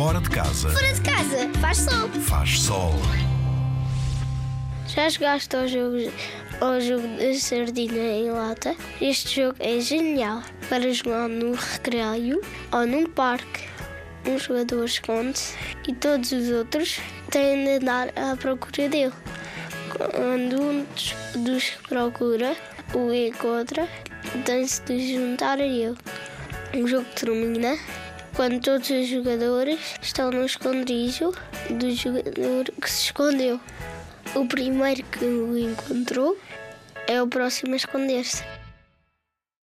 Fora de casa Fora de casa, faz sol. faz sol. Já jogaste ao jogo, ao jogo da sardinha em lata? Este jogo é genial para jogar no recreio ou num parque. Um jogador esconde-se e todos os outros têm de andar à procura dele. Quando um dos, dos que procura o encontra, tem-se de juntar a ele. O jogo termina quando todos os jogadores estão no esconderijo do jogador que se escondeu. O primeiro que o encontrou é o próximo a esconder-se.